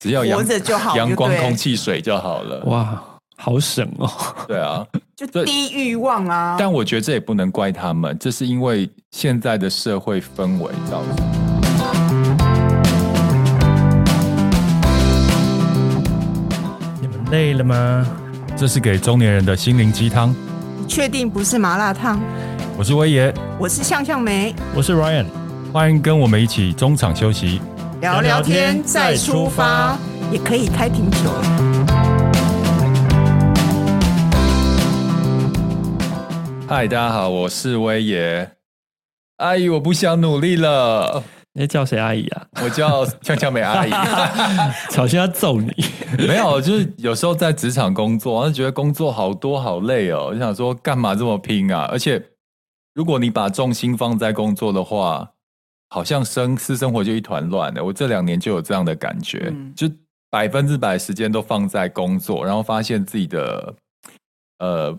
只要活着就好，阳光、空气、水就好了。哇，好省哦。对啊，就低欲望啊。但我觉得这也不能怪他们，这是因为现在的社会氛围造成。你们累了吗？这是给中年人的心灵鸡汤。你确定不是麻辣烫？我是威爷，我是向向梅，我是 Ryan，欢迎跟我们一起中场休息。聊聊天再出发，也可以开瓶酒。嗨，大家好，我是威爷。阿姨，我不想努力了。你叫谁阿姨啊？我叫向向梅阿姨。小心要揍你。没有，就是有时候在职场工作，就觉得工作好多好累哦。我想说，干嘛这么拼啊？而且，如果你把重心放在工作的话，好像生私生活就一团乱的。我这两年就有这样的感觉，嗯、就百分之百时间都放在工作，然后发现自己的呃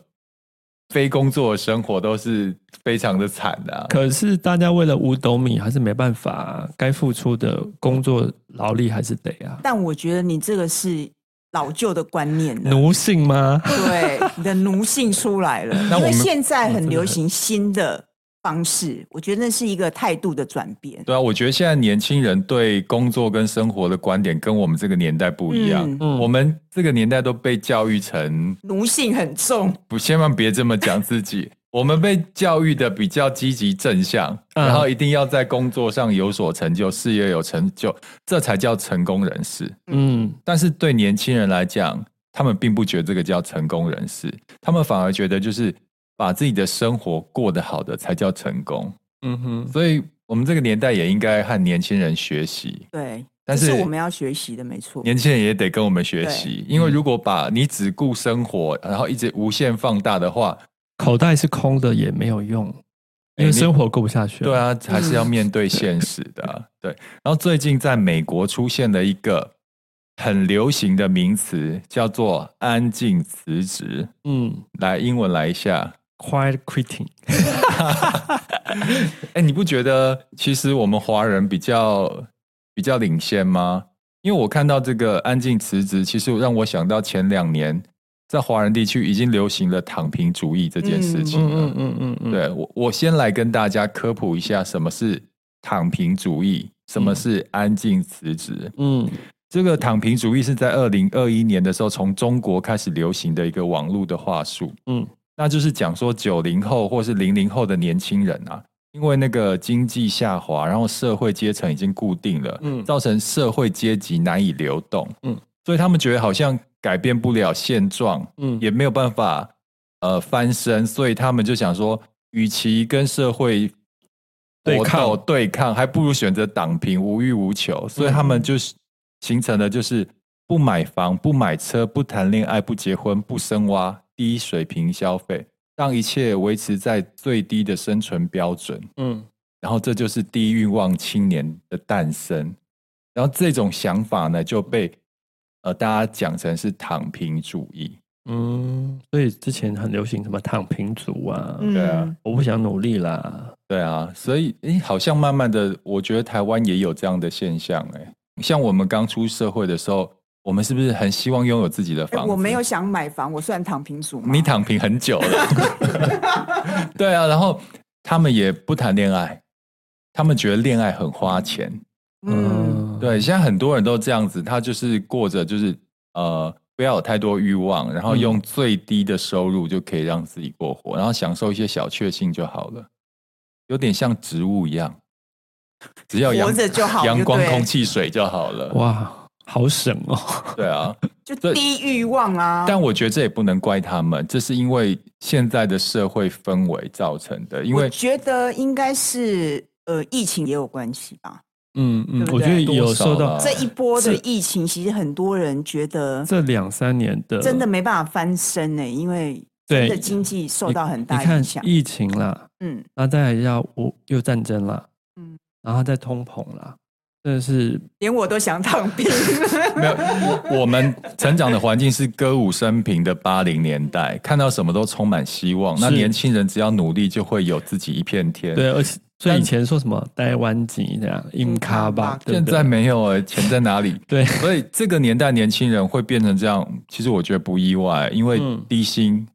非工作的生活都是非常的惨的、啊。可是大家为了五斗米，还是没办法、啊，该付出的工作劳力还是得啊。但我觉得你这个是老旧的观念，奴性吗？对，你的奴性出来了。因为现在很流行新的。方式，我觉得那是一个态度的转变。对啊，我觉得现在年轻人对工作跟生活的观点跟我们这个年代不一样。嗯，我们这个年代都被教育成奴性很重，不，千万别这么讲自己。我们被教育的比较积极正向，然后一定要在工作上有所成就，事业有成就，这才叫成功人士。嗯，但是对年轻人来讲，他们并不觉得这个叫成功人士，他们反而觉得就是。把自己的生活过得好的才叫成功。嗯哼，所以我们这个年代也应该和年轻人学习。对，但是，是我们要学习的，没错。年轻人也得跟我们学习，因为如果把你只顾生活，然后一直无限放大的话，口袋是空的也没有用，因为生活过不下去。对啊，还是要面对现实的。嗯、对，然后最近在美国出现了一个很流行的名词，叫做“安静辞职”。嗯，来，英文来一下。Quiet quitting，哎，你不觉得其实我们华人比较比较领先吗？因为我看到这个安静辞职，其实让我想到前两年在华人地区已经流行了躺平主义这件事情了。嗯嗯嗯嗯，对，我我先来跟大家科普一下什么是躺平主义，什么是安静辞职。嗯，这个躺平主义是在二零二一年的时候从中国开始流行的一个网络的话术。嗯。那就是讲说九零后或是零零后的年轻人啊，因为那个经济下滑，然后社会阶层已经固定了，嗯，造成社会阶级难以流动，嗯，所以他们觉得好像改变不了现状，嗯，也没有办法呃翻身，所以他们就想说，与其跟社会对抗对抗，还不如选择躺平，无欲无求，所以他们就是形成了就是不买房、不买车、不谈恋爱、不结婚、不生娃。低水平消费，让一切维持在最低的生存标准。嗯，然后这就是低欲望青年的诞生。然后这种想法呢，就被呃大家讲成是躺平主义。嗯，所以之前很流行什么躺平族啊，嗯、对啊，我不想努力啦。对啊，所以诶，好像慢慢的，我觉得台湾也有这样的现象。哎，像我们刚出社会的时候。我们是不是很希望拥有自己的房子？我没有想买房，我算躺平族吗？你躺平很久了。对啊，然后他们也不谈恋爱，他们觉得恋爱很花钱。嗯，对，现在很多人都这样子，他就是过着就是呃，不要有太多欲望，然后用最低的收入就可以让自己过活，然后享受一些小确幸就好了，有点像植物一样，只要阳阳光、空气、水就好了。哇！好省哦，对啊，就低欲望啊。但我觉得这也不能怪他们，这是因为现在的社会氛围造成的。因为我觉得应该是呃，疫情也有关系吧。嗯嗯，我觉得有受到这一波的疫情，其实很多人觉得这两三年的真的没办法翻身呢，因为真的经济受到很大影响。疫情啦，嗯，然后再来要又战争啦，嗯，然后再通膨啦。真的是连我都想躺平。没有，我们成长的环境是歌舞升平的八零年代，看到什么都充满希望。那年轻人只要努力，就会有自己一片天。对，而且所以以前说什么台湾籍这样，硬卡吧，现在没有哎，钱在哪里？对，所以这个年代年轻人会变成这样，其实我觉得不意外，因为低薪、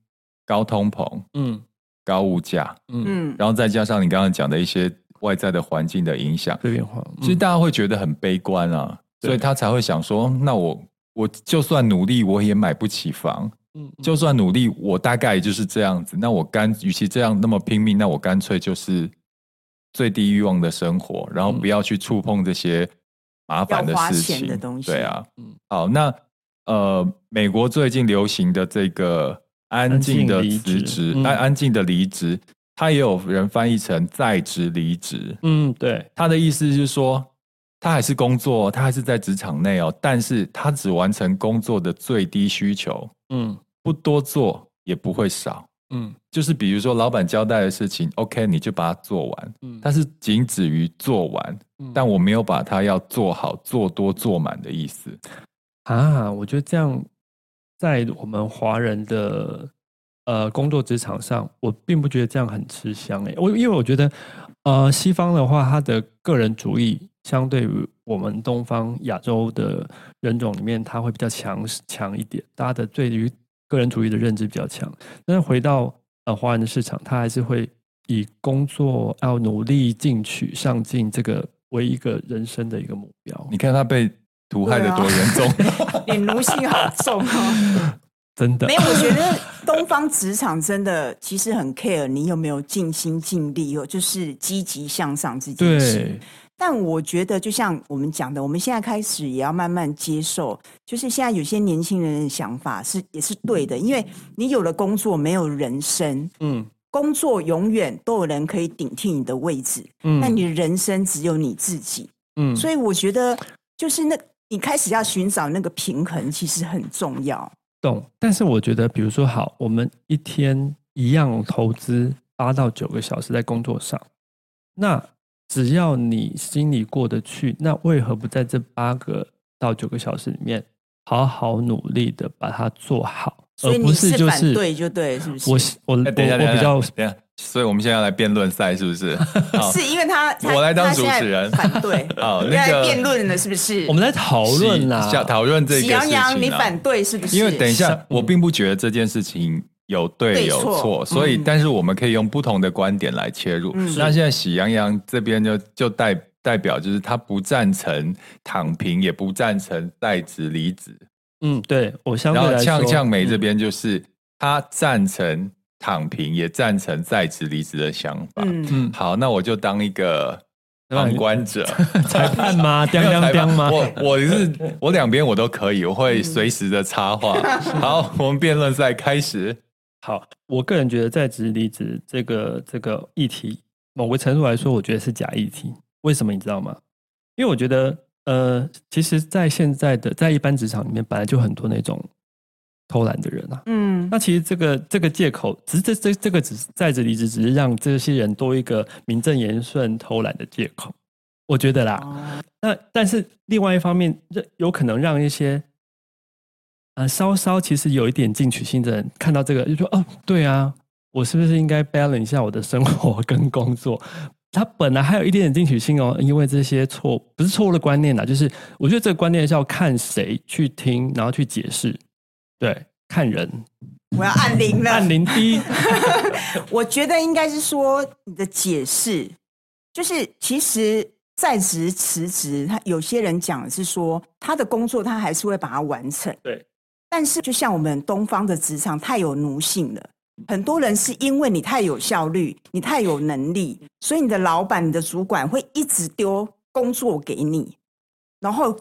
高通膨、嗯，高物价，嗯，然后再加上你刚刚讲的一些。外在的环境的影响，变化，其实大家会觉得很悲观啊，所以他才会想说：那我我就算努力，我也买不起房。嗯，就算努力，我大概也就是这样子。那我干，与其这样那么拼命，那我干脆就是最低欲望的生活，然后不要去触碰这些麻烦的事情的东西。对啊，嗯，好，那呃，美国最近流行的这个安静的辞职，安安静的离职。他也有人翻译成在职离职，嗯，对，他的意思是说，他还是工作，他还是在职场内哦，但是他只完成工作的最低需求，嗯，不多做也不会少，嗯，就是比如说老板交代的事情，OK，你就把它做完，嗯，但是仅止于做完，嗯，但我没有把它要做好、做多、做满的意思。啊，我觉得这样在我们华人的。呃，工作职场上，我并不觉得这样很吃香诶。我因为我觉得，呃，西方的话，他的个人主义相对于我们东方亚洲的人种里面，他会比较强强一点。大家的对于个人主义的认知比较强。但是回到呃华人的市场，他还是会以工作要努力进取、上进这个为一个人生的一个目标。你看他被毒害的多严重，你奴性好重哦。真的。没有，我觉得东方职场真的其实很 care 你有没有尽心尽力哦，就是积极向上这件事。但我觉得就像我们讲的，我们现在开始也要慢慢接受，就是现在有些年轻人的想法是也是对的，因为你有了工作没有人生，嗯，工作永远都有人可以顶替你的位置，嗯，但你的人生只有你自己，嗯，所以我觉得就是那你开始要寻找那个平衡，其实很重要。懂，但是我觉得，比如说，好，我们一天一样投资八到九个小时在工作上，那只要你心里过得去，那为何不在这八个到九个小时里面好好努力的把它做好？而不是就是反对就对，是不是？我我我比较所以我们现在要来辩论赛，是不是？是因为他，我来当主持人，反对。好，那个辩论了，是不是？我们在讨论啊，讨论这个事情。喜羊羊，你反对是不是？因为等一下，我并不觉得这件事情有对有错，所以，但是我们可以用不同的观点来切入。那现在喜羊羊这边就就代代表就是他不赞成躺平，也不赞成在职离职。嗯，对，我相对来说，然后呛呛梅这边就是他赞成。躺平也赞成在职离职的想法。嗯，好，那我就当一个旁观者，裁判吗？当当当吗？我我是 我两边我都可以，我会随时的插话。好，我们辩论赛开始。好，我个人觉得在职离职这个这个议题，某个程度来说，我觉得是假议题。为什么你知道吗？因为我觉得，呃，其实，在现在的在一般职场里面，本来就很多那种。偷懒的人啊，嗯，那其实这个这个借口，只是这这这个只是在职离职，只是让这些人多一个名正言顺偷懒的借口，我觉得啦。哦、那但是另外一方面，这有可能让一些呃稍稍其实有一点进取心的人看到这个，就说哦，对啊，我是不是应该 balance 一下我的生活跟工作？他本来还有一点点进取心哦，因为这些错不是错误的观念呐，就是我觉得这个观念是要看谁去听，然后去解释。对，看人，我要按铃了。按铃低，我觉得应该是说你的解释，就是其实在职辞职，他有些人讲的是说他的工作他还是会把它完成。对，但是就像我们东方的职场太有奴性了，很多人是因为你太有效率，你太有能力，所以你的老板、你的主管会一直丢工作给你，然后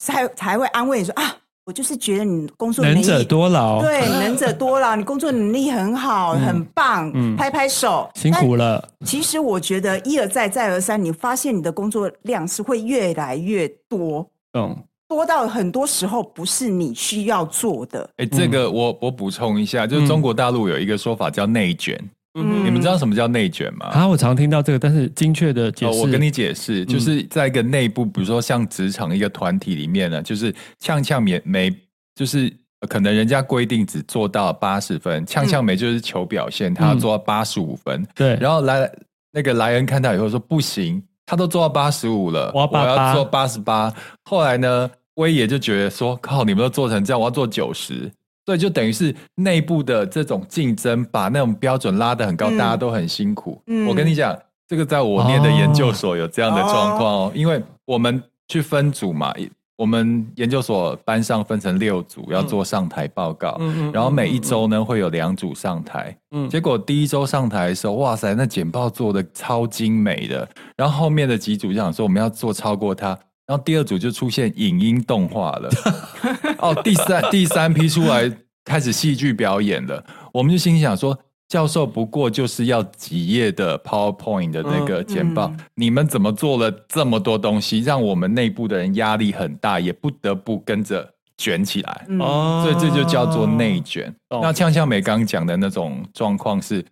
才才会安慰你说啊。我就是觉得你工作能力能者多劳，对，能者多劳，你工作能力很好，嗯、很棒，嗯、拍拍手，辛苦了。其实我觉得一而再，再而三，你发现你的工作量是会越来越多，嗯，多到很多时候不是你需要做的。哎，这个我我补充一下，就是中国大陆有一个说法叫内卷，嗯，你们知道什么叫内卷吗？啊，我常听到这个，但是精确的解释，我跟你解释，就是在一个内部，比如说像职场一个团体里面呢，就是呛呛梅梅，就是可能人家规定只做到八十分，呛呛没就是求表现，他要做到八十五分，对，然后来那个莱恩看到以后说不行。他都做到八十五了，我要做八十八。后来呢，威爷就觉得说：“靠，你们都做成这样，我要做九十。”所以就等于是内部的这种竞争，把那种标准拉得很高，嗯、大家都很辛苦。嗯、我跟你讲，这个在我念的研究所有这样的状况哦，因为我们去分组嘛。我们研究所班上分成六组，要做上台报告。嗯、然后每一周呢，会有两组上台。嗯、结果第一周上台的时候，哇塞，那简报做的超精美的。然后后面的几组就想说，我们要做超过他。然后第二组就出现影音动画了。哦，第三第三批出来开始戏剧表演了。我们就心想说。教授不过就是要几页的 PowerPoint 的那个简报，嗯嗯、你们怎么做了这么多东西，让我们内部的人压力很大，也不得不跟着卷起来。哦、嗯，所以这就叫做内卷。哦、那呛呛美刚讲的那种状况是，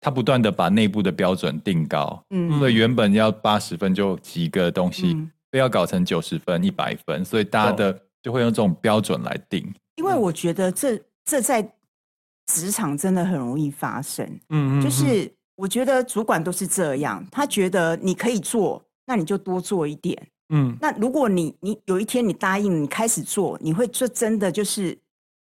他不断的把内部的标准定高，嗯，所以原本要八十分就及格的东西，嗯、非要搞成九十分、一百分，所以大家的就会用这种标准来定。因为我觉得这这在。职场真的很容易发生，嗯，就是我觉得主管都是这样，他觉得你可以做，那你就多做一点，嗯，那如果你你有一天你答应你开始做，你会这真的就是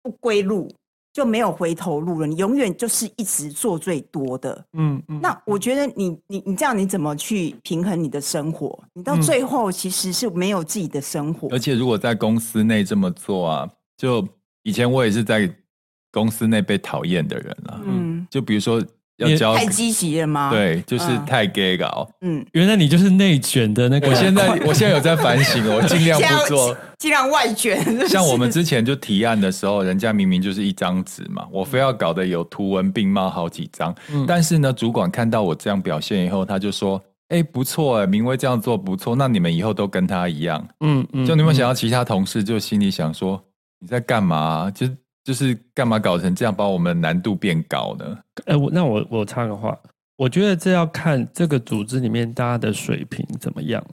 不归路，就没有回头路了，你永远就是一直做最多的，嗯嗯，那我觉得你你你这样你怎么去平衡你的生活？你到最后其实是没有自己的生活，而且如果在公司内这么做啊，就以前我也是在。公司内被讨厌的人了，嗯，就比如说太积极了吗？对，就是太 gay 搞，嗯，原来你就是内卷的那个。我现在我现在有在反省，我尽量不做，尽量外卷。像我们之前就提案的时候，人家明明就是一张纸嘛，我非要搞得有图文并茂好几张，但是呢，主管看到我这样表现以后，他就说：“哎，不错哎，明威这样做不错，那你们以后都跟他一样。”嗯嗯，就你们想要其他同事就心里想说：“你在干嘛？”就。就是干嘛搞成这样，把我们难度变高呢？呃，我那我我插个话，我觉得这要看这个组织里面大家的水平怎么样。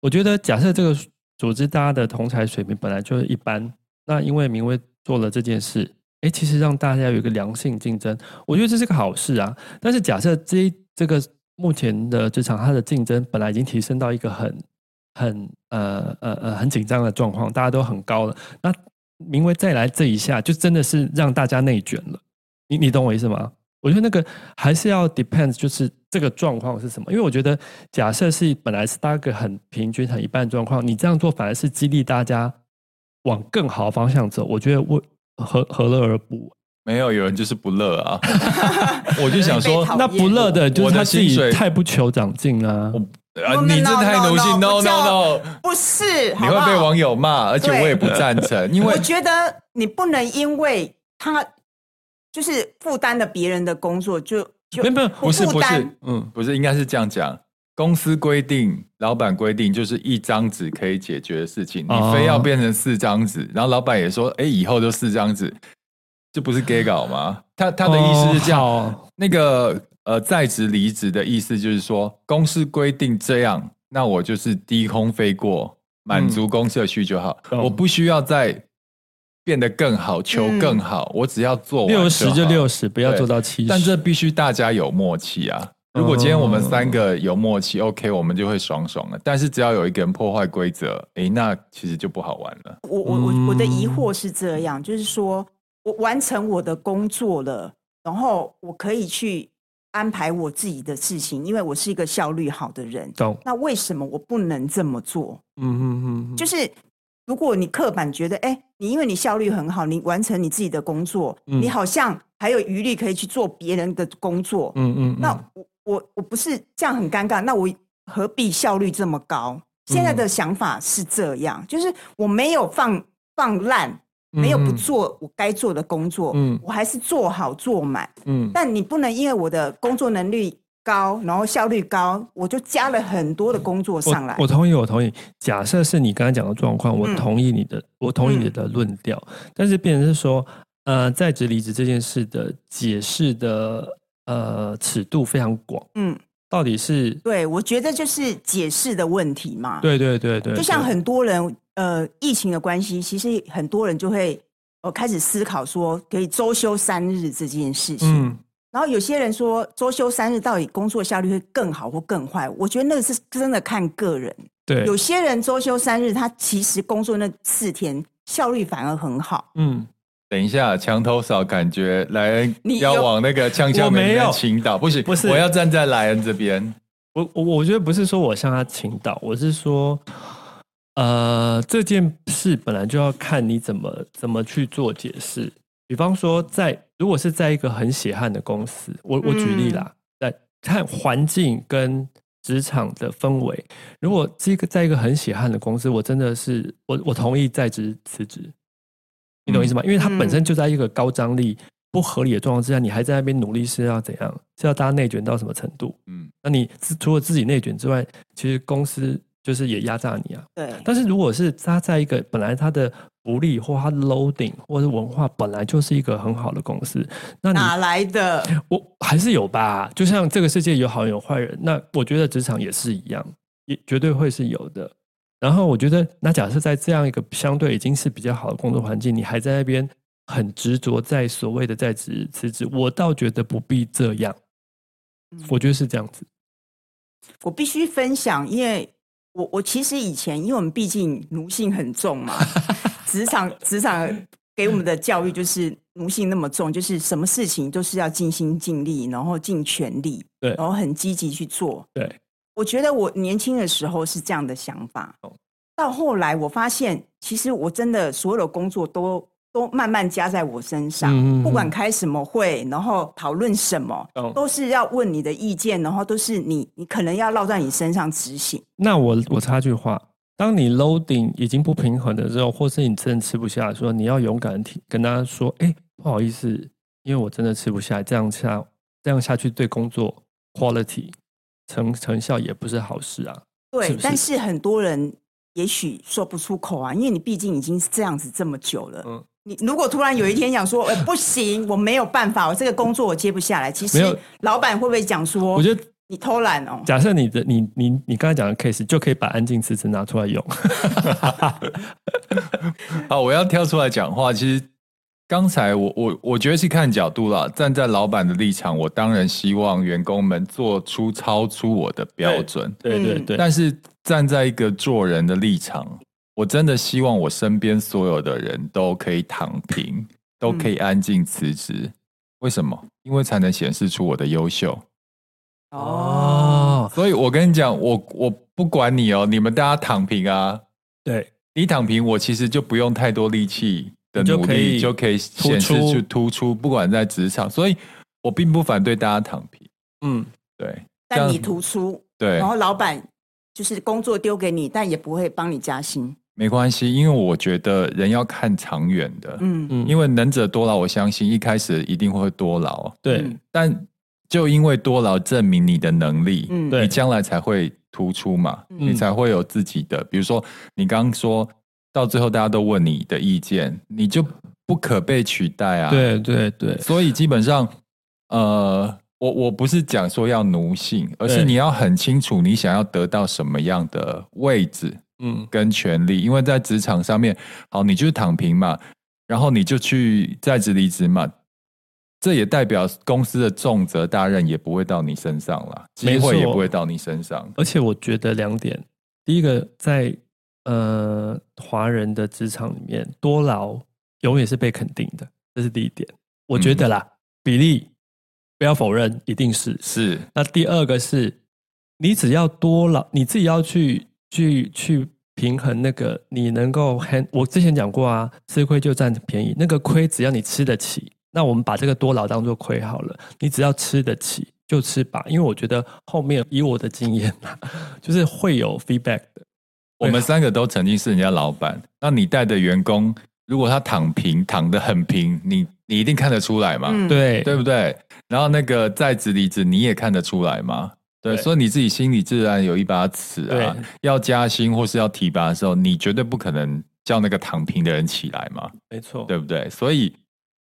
我觉得假设这个组织大家的同才水平本来就一般，那因为明威做了这件事，哎，其实让大家有一个良性竞争，我觉得这是个好事啊。但是假设这这个目前的职场它的竞争本来已经提升到一个很很呃呃呃很紧张的状况，大家都很高了，那。明威再来这一下，就真的是让大家内卷了。你你懂我意思吗？我觉得那个还是要 depends，就是这个状况是什么。因为我觉得，假设是本来是大概很平均、很一般状况，你这样做反而是激励大家往更好的方向走。我觉得我何何乐而不？没有，有人就是不乐啊。我就想说，那不乐的就是他自己太不求长进啊。啊！你这太奴性，no no no，不是，你会被网友骂，而且我也不赞成，因为我觉得你不能因为他就是负担了别人的工作，就就没有，不是不是，嗯，不是，应该是这样讲，公司规定，老板规定，就是一张纸可以解决的事情，你非要变成四张纸，然后老板也说，哎，以后就四张纸，这不是 gay 搞吗？他他的意思是这样，那个。呃，在职离职的意思就是说，公司规定这样，那我就是低空飞过，满足公司的需求就好，嗯、我不需要再变得更好，求更好，嗯、我只要做完六十就六十，不要做到七十。但这必须大家有默契啊！如果今天我们三个有默契、嗯、，OK，我们就会爽爽了。但是只要有一个人破坏规则，哎，那其实就不好玩了。我我我我的疑惑是这样，就是说我完成我的工作了，然后我可以去。安排我自己的事情，因为我是一个效率好的人。懂。那为什么我不能这么做？嗯嗯嗯。就是如果你刻板觉得，哎、欸，你因为你效率很好，你完成你自己的工作，嗯、你好像还有余力可以去做别人的工作。嗯嗯。那我我我不是这样很尴尬，那我何必效率这么高？现在的想法是这样，就是我没有放放烂。没有不做我该做的工作，嗯，我还是做好做满，嗯。但你不能因为我的工作能力高，然后效率高，我就加了很多的工作上来。我，我同意，我同意。假设是你刚才讲的状况，我同意你的，嗯、我同意你的论调。嗯、但是变成是说，呃，在职离职这件事的解释的呃尺度非常广。嗯，到底是？对，我觉得就是解释的问题嘛。对对对对，就像很多人呃疫情的关系，其实很多人就会呃开始思考说，可以周休三日这件事情。嗯。然后有些人说周休三日到底工作效率会更好或更坏？我觉得那个是真的看个人。对，有些人周休三日，他其实工作那四天效率反而很好。嗯，等一下，墙头嫂感觉来要往那个呛呛门的倾倒，不行，不是，我要站在莱恩这边。我我我觉得不是说我向他倾倒，我是说，呃，这件事本来就要看你怎么怎么去做解释。比方说在，在如果是在一个很血汗的公司，我我举例啦，在、嗯、看环境跟职场的氛围，如果是一个在一个很血汗的公司，我真的是我我同意在职辞职，你懂意思吗？嗯、因为它本身就在一个高张力、不合理的状况之下，你还在那边努力是要怎样？是要大家内卷到什么程度？嗯，那你除了自己内卷之外，其实公司就是也压榨你啊。对。但是如果是他在一个本来他的。福利或他 loading 或者文化本来就是一个很好的公司，那哪来的？我还是有吧。就像这个世界有好人有坏人，那我觉得职场也是一样，也绝对会是有的。然后我觉得，那假设在这样一个相对已经是比较好的工作环境，你还在那边很执着在所谓的在职辞职，我倒觉得不必这样。我觉得是这样子。我必须分享，因为我我其实以前，因为我们毕竟奴性很重嘛。职场职场给我们的教育就是奴性那么重，就是什么事情都是要尽心尽力，然后尽全力，对，然后很积极去做。对，我觉得我年轻的时候是这样的想法，到后来我发现，其实我真的所有的工作都都慢慢加在我身上，不管开什么会，然后讨论什么，都是要问你的意见，然后都是你你可能要落在你身上执行。那我我插句话。当你 loading 已经不平衡的时候，或是你真的吃不下的时候，你要勇敢提跟大家说：“哎，不好意思，因为我真的吃不下，这样下这样下去对工作 quality 成成效也不是好事啊。”对，是是但是很多人也许说不出口啊，因为你毕竟已经是这样子这么久了。嗯，你如果突然有一天想说：“ 哎，不行，我没有办法，我这个工作我接不下来。”其实老板会不会讲说？我觉得。你偷懒哦？假设你的你你你刚才讲的 case 就可以把安静辞职拿出来用。好，我要跳出来讲话。其实刚才我我我觉得是看角度啦，站在老板的立场，我当然希望员工们做出超出我的标准。对对对，对。但是站在一个做人的立场，我真的希望我身边所有的人都可以躺平，都可以安静辞职。为什么？因为才能显示出我的优秀。哦，所以我跟你讲，我我不管你哦，你们大家躺平啊，对，你躺平，我其实就不用太多力气的努力，就可以显示出突出，不管在职场，所以我并不反对大家躺平，嗯，对，但你突出，对，然后老板就是工作丢给你，但也不会帮你加薪，没关系，因为我觉得人要看长远的，嗯。嗯，因为能者多劳，我相信一开始一定会多劳，对，但。就因为多劳证明你的能力，嗯，你将来才会突出嘛，嗯，你才会有自己的。比如说，你刚刚说到最后，大家都问你的意见，你就不可被取代啊。对对对，所以基本上，呃，我我不是讲说要奴性，而是你要很清楚你想要得到什么样的位置，嗯，跟权利。因为在职场上面，好，你就是躺平嘛，然后你就去在职离职嘛。这也代表公司的重责大任也不会到你身上了，机会也不会到你身上。而且我觉得两点，第一个在呃华人的职场里面，多劳永远是被肯定的，这是第一点。我觉得啦，嗯、比例不要否认，一定是是。那第二个是，你只要多劳，你自己要去去去平衡那个你能够 hand。我之前讲过啊，吃亏就占便宜，那个亏只要你吃得起。那我们把这个多劳当做亏好了，你只要吃得起就吃吧，因为我觉得后面以我的经验啊，就是会有 feedback 的。我们三个都曾经是人家老板，那你带的员工如果他躺平，躺得很平，你你一定看得出来嘛？嗯、对，对不对？然后那个在职离职，你也看得出来嘛？对，所以你自己心里自然有一把尺啊。要加薪或是要提拔的时候，你绝对不可能叫那个躺平的人起来嘛？没错，对不对？所以。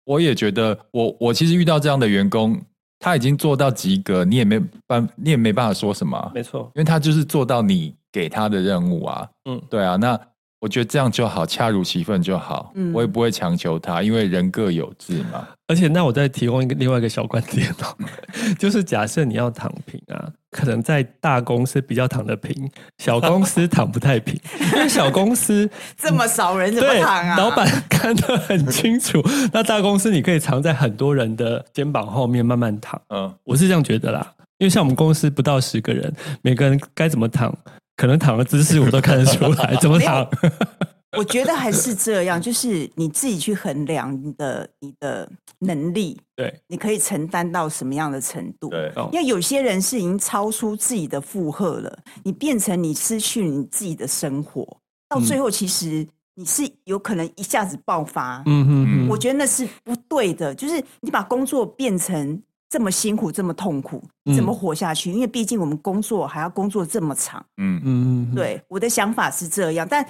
我也觉得我，我我其实遇到这样的员工，他已经做到及格，你也没办，你也没办法说什么。没错，因为他就是做到你给他的任务啊。嗯，对啊，那。我觉得这样就好，恰如其分就好。嗯，我也不会强求他，因为人各有志嘛。而且，那我再提供一个另外一个小观点哦，就是假设你要躺平啊，可能在大公司比较躺得平，小公司躺不太平，因为小公司 这么少人怎么躺啊？老板看得很清楚。那大公司你可以藏在很多人的肩膀后面慢慢躺。嗯，我是这样觉得啦。因为像我们公司不到十个人，每个人该怎么躺？可能躺的姿势我都看得出来，怎么躺？我觉得还是这样，就是你自己去衡量你的你的能力，对，你可以承担到什么样的程度？对，因为有些人是已经超出自己的负荷了，你变成你失去你自己的生活，到最后其实你是有可能一下子爆发。嗯嗯，我觉得那是不对的，就是你把工作变成。这么辛苦，这么痛苦，怎么活下去？嗯、因为毕竟我们工作还要工作这么长。嗯嗯，对，我的想法是这样，但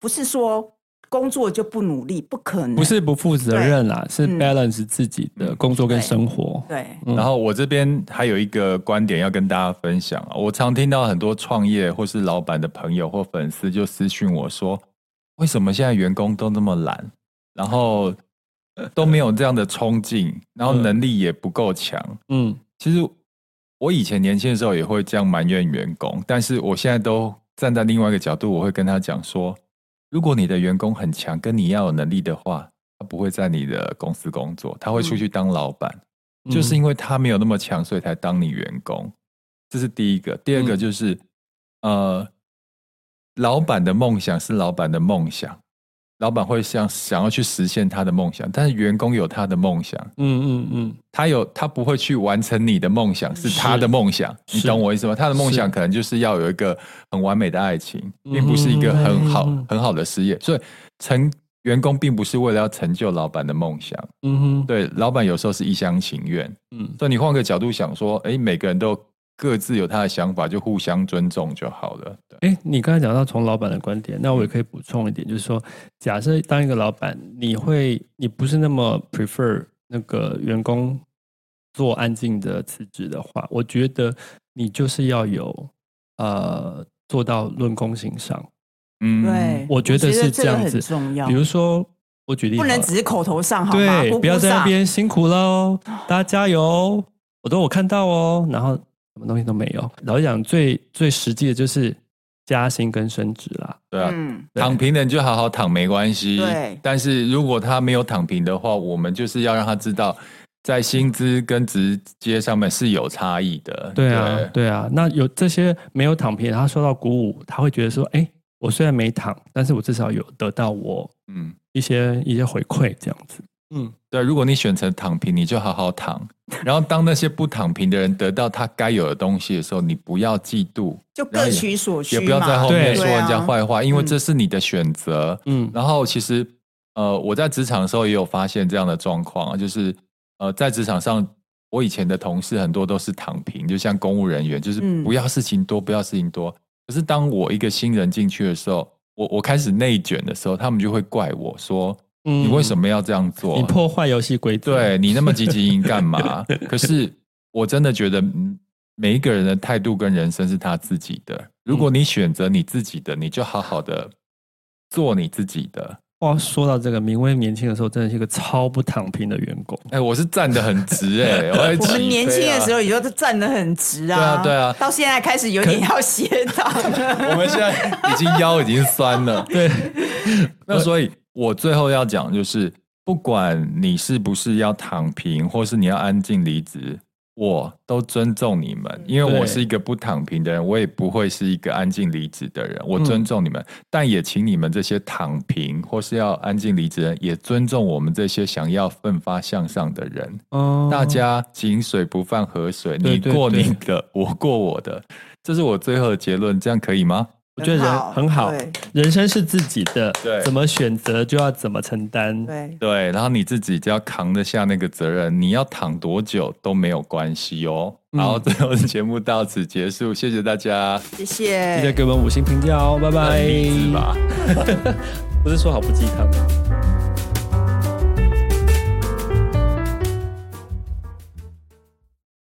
不是说工作就不努力，不可能。不是不负责任啦，是 balance 自己的工作跟生活。对，嗯、然后我这边还有一个观点要跟大家分享啊，我常听到很多创业或是老板的朋友或粉丝就私讯我说，为什么现在员工都那么懒？然后。都没有这样的冲劲，然后能力也不够强。嗯，其实我以前年轻的时候也会这样埋怨员工，但是我现在都站在另外一个角度，我会跟他讲说：如果你的员工很强，跟你要有能力的话，他不会在你的公司工作，他会出去当老板。嗯、就是因为他没有那么强，所以才当你员工。这是第一个。第二个就是，嗯、呃，老板的梦想是老板的梦想。老板会想想要去实现他的梦想，但是员工有他的梦想，嗯嗯嗯，他有他不会去完成你的梦想，是他的梦想，你懂我意思吗？他的梦想可能就是要有一个很完美的爱情，是并不是一个很好、嗯、很好的事业，所以成员工并不是为了要成就老板的梦想，嗯哼，对，老板有时候是一厢情愿，嗯，所以你换个角度想说，哎，每个人都。各自有他的想法，就互相尊重就好了。哎，你刚才讲到从老板的观点，那我也可以补充一点，就是说，假设当一个老板，你会，你不是那么 prefer 那个员工做安静的辞职的话，我觉得你就是要有呃做到论功行赏。嗯，对，我觉得是这样子，重要。比如说，我举例，不能只是口头上，好吗？对，不要在那边辛苦喽，大家加油，我都有看到哦，然后。什么东西都没有。老实讲，最最实际的就是加薪跟升职啦。对啊，嗯、躺平的你就好好躺没关系。对。但是如果他没有躺平的话，我们就是要让他知道，在薪资跟直接上面是有差异的。对啊，对，对啊。那有这些没有躺平，他受到鼓舞，他会觉得说：“哎，我虽然没躺，但是我至少有得到我嗯一些、嗯、一些回馈，这样子。”嗯，对，如果你选择躺平，你就好好躺。然后，当那些不躺平的人得到他该有的东西的时候，你不要嫉妒，就各取所需，也不要在后面说人家坏话，因为这是你的选择。嗯，然后其实，呃，我在职场的时候也有发现这样的状况，就是呃，在职场上，我以前的同事很多都是躺平，就像公务人员，就是不要事情多，不要事情多。可是当我一个新人进去的时候，我我开始内卷的时候，他们就会怪我说。你为什么要这样做？你破坏游戏规则。对，你那么积极干嘛？可是我真的觉得，每一个人的态度跟人生是他自己的。如果你选择你自己的，你就好好的做你自己的。哇，说到这个，明威年轻的时候真的是一个超不躺平的员工。哎，我是站得很直哎、欸，我，啊、我们年轻的时候也就站得很直啊。对啊，对啊。到现在开始有点要斜躺。我们现在已经腰已经酸了。对，那所以。我最后要讲就是，不管你是不是要躺平，或是你要安静离职，我都尊重你们，因为我是一个不躺平的人，我也不会是一个安静离职的人。我尊重你们，嗯、但也请你们这些躺平或是要安静离职的人，也尊重我们这些想要奋发向上的人。哦、大家井水不犯河水，你过你的，我过我的，这是我最后的结论，这样可以吗？我觉得人很好，人生是自己的，对，怎么选择就要怎么承担，对。对，然后你自己就要扛得下那个责任，你要躺多久都没有关系哦。好，最后的节目到此结束，谢谢大家，谢谢，记得给我们五星评价哦，拜拜。吧，不是说好不鸡汤吗？